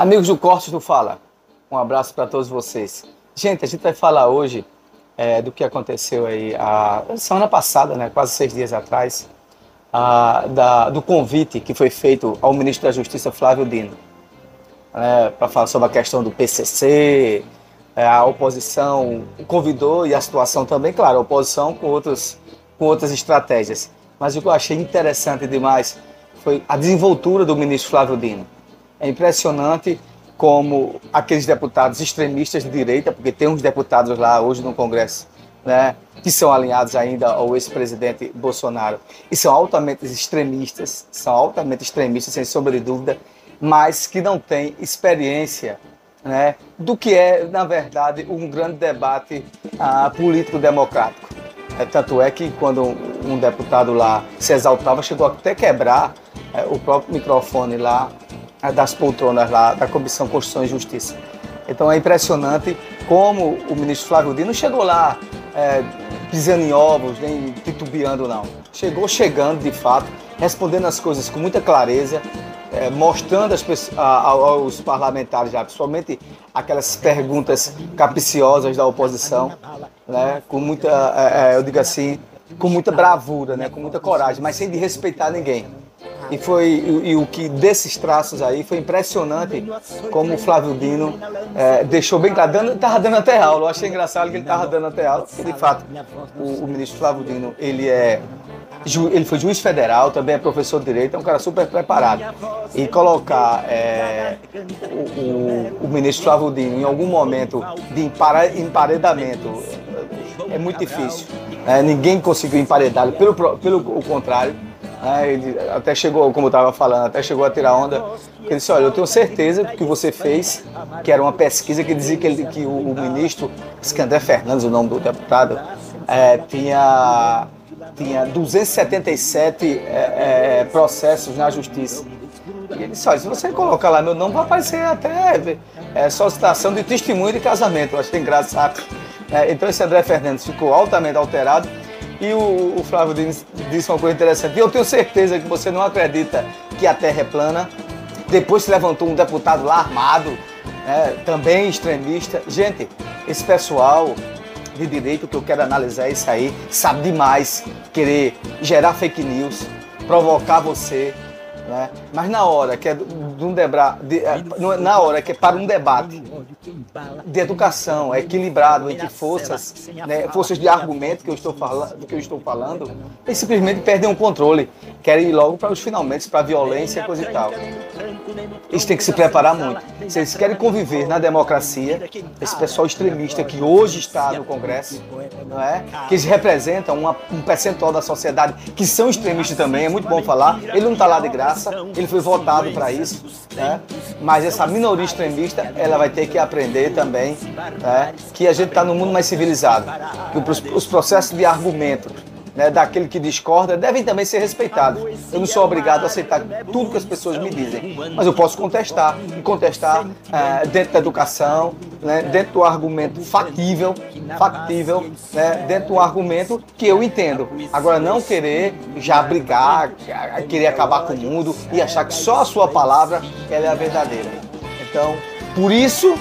Amigos do Corte do Fala, um abraço para todos vocês. Gente, a gente vai falar hoje é, do que aconteceu aí a semana passada, né, quase seis dias atrás, a, da, do convite que foi feito ao ministro da Justiça, Flávio Dino, né, para falar sobre a questão do PCC, é, a oposição convidou e a situação também, claro, a oposição com, outros, com outras estratégias. Mas o que eu achei interessante demais foi a desenvoltura do ministro Flávio Dino. É impressionante como aqueles deputados extremistas de direita, porque tem uns deputados lá hoje no Congresso, né, que são alinhados ainda ao ex-presidente Bolsonaro, e são altamente extremistas, são altamente extremistas, sem sombra de dúvida, mas que não têm experiência né, do que é, na verdade, um grande debate ah, político-democrático. É, tanto é que quando um, deputado lá se exaltava, chegou até quebrar é, o próprio microfone lá das poltronas lá da Comissão Constituição e Justiça. Então é impressionante como o ministro Flávio Dino chegou lá é, pisando em ovos, nem titubeando não. Chegou chegando de fato, respondendo as coisas com muita clareza, é, mostrando as, a, aos parlamentares, já, principalmente aquelas perguntas capciosas da oposição, né, com muita, é, é eu digo assim, com muita bravura, né, com muita coragem, mas sem de respeitar ninguém. E foi e, e, o que desses traços aí foi impressionante como o Flávio Dino é, deixou bem claro, dando, tava dando até aula. Eu achei engraçado que ele estava dando até aula, de fato o, o ministro Flávio Dino ele é ele foi juiz federal, também é professor de direito, é um cara super preparado. E colocar é, o, o, o, ministro Flávio Dino em algum momento de emparedamento é muito difícil. É, ninguém conseguiu emparedá-lo, pelo, pelo contrário. É, ele até chegou, como eu estava falando, até chegou a tirar onda. Ele disse: Olha, eu tenho certeza que você fez, que era uma pesquisa que dizia que, ele, que o, o ministro, André Fernandes, o nome do deputado, é, tinha tinha 277 é, é, processos na justiça. E ele disse, olha, se você colocar lá meu nome, vai aparecer até é, solicitação de testemunho de casamento. Eu achei engraçado. É, então esse André Fernandes ficou altamente alterado. E o, o Flávio disse, disse uma coisa interessante. E eu tenho certeza que você não acredita que a Terra é plana. Depois se levantou um deputado lá armado, é, também extremista. Gente, esse pessoal de direito que eu quero analisar é isso aí, sabe demais querer gerar fake news, provocar você, né? Mas na hora que é de um debra, de, é, na hora que é para um debate de educação equilibrado entre forças, né, forças de argumento que eu estou falando, que eu estou falando, eles simplesmente perdem o controle, querem ir logo para os finalmente, para a violência e coisa e tal. Eles têm que se preparar muito. Se eles querem conviver na democracia, esse pessoal extremista que hoje está no Congresso, não é? que eles representam uma, um percentual da sociedade que são extremistas também, é muito bom falar. Ele não está lá de graça, ele foi votado para isso. Né? Mas essa minoria extremista, ela vai ter que aprender também né? que a gente está num mundo mais civilizado. Que os processos de argumento né, daquele que discorda devem também ser respeitados. Eu não sou obrigado a aceitar tudo que as pessoas me dizem, mas eu posso contestar e contestar é, dentro da educação, né, dentro do argumento factível, factível, né, dentro do argumento que eu entendo. Agora não querer já brigar, querer acabar com o mundo e achar que só a sua palavra ela é a verdadeira. Então, por isso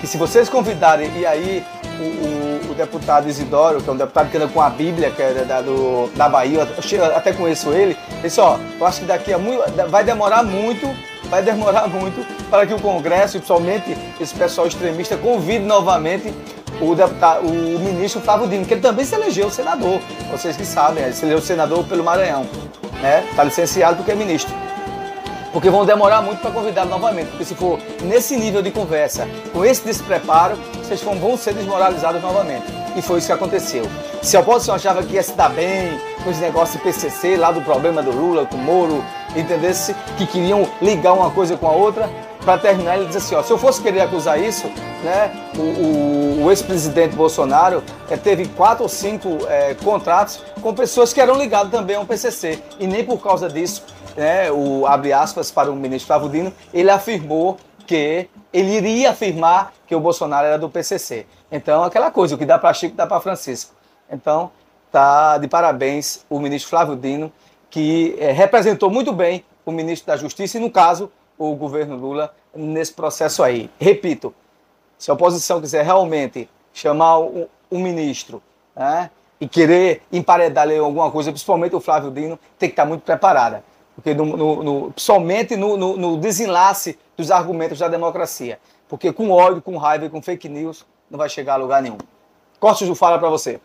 que se vocês convidarem e aí o, o, o, deputado Isidoro, que é um deputado que anda com a Bíblia, que é da, do, da Bahia, eu até conheço ele, ele disse, ó, eu acho que daqui a muito, vai demorar muito, vai demorar muito para que o Congresso, principalmente esse pessoal extremista, convide novamente o, deputado, o ministro Flávio Dino, que ele também se elegeu senador, vocês que sabem, ele se elegeu senador pelo Maranhão, né? Está licenciado porque é ministro porque vão demorar muito para convidar novamente. Porque se for nesse nível de conversa, com esse despreparo, vocês vão ser desmoralizados novamente. E foi isso que aconteceu. Se a oposição achava que ia se dar bem com esse negócio de PCC, lá do problema do Lula, com o Moro, entendesse que queriam ligar uma coisa com a outra, para terminar, ele diz assim: ó, se eu fosse querer acusar isso, né, o, o, o ex-presidente Bolsonaro é, teve quatro ou cinco é, contratos com pessoas que eram ligadas também ao PCC. E nem por causa disso né, o abre aspas para o ministro Flávio Dino, ele afirmou que ele iria afirmar que o Bolsonaro era do PCC. Então, aquela coisa, o que dá para Chico dá para Francisco. Então, tá de parabéns o ministro Flávio Dino, que é, representou muito bem o ministro da Justiça e, no caso, o governo Lula nesse processo aí. Repito, se a oposição quiser realmente chamar um, ministro né, e querer emparedar alguma coisa, principalmente o Flávio Dino, tem que estar muito preparada. Porque no, no, no, somente no, no, desenlace dos argumentos da democracia. Porque com ódio, com raiva e com fake news não vai chegar a lugar nenhum. Cortes do Fala para você.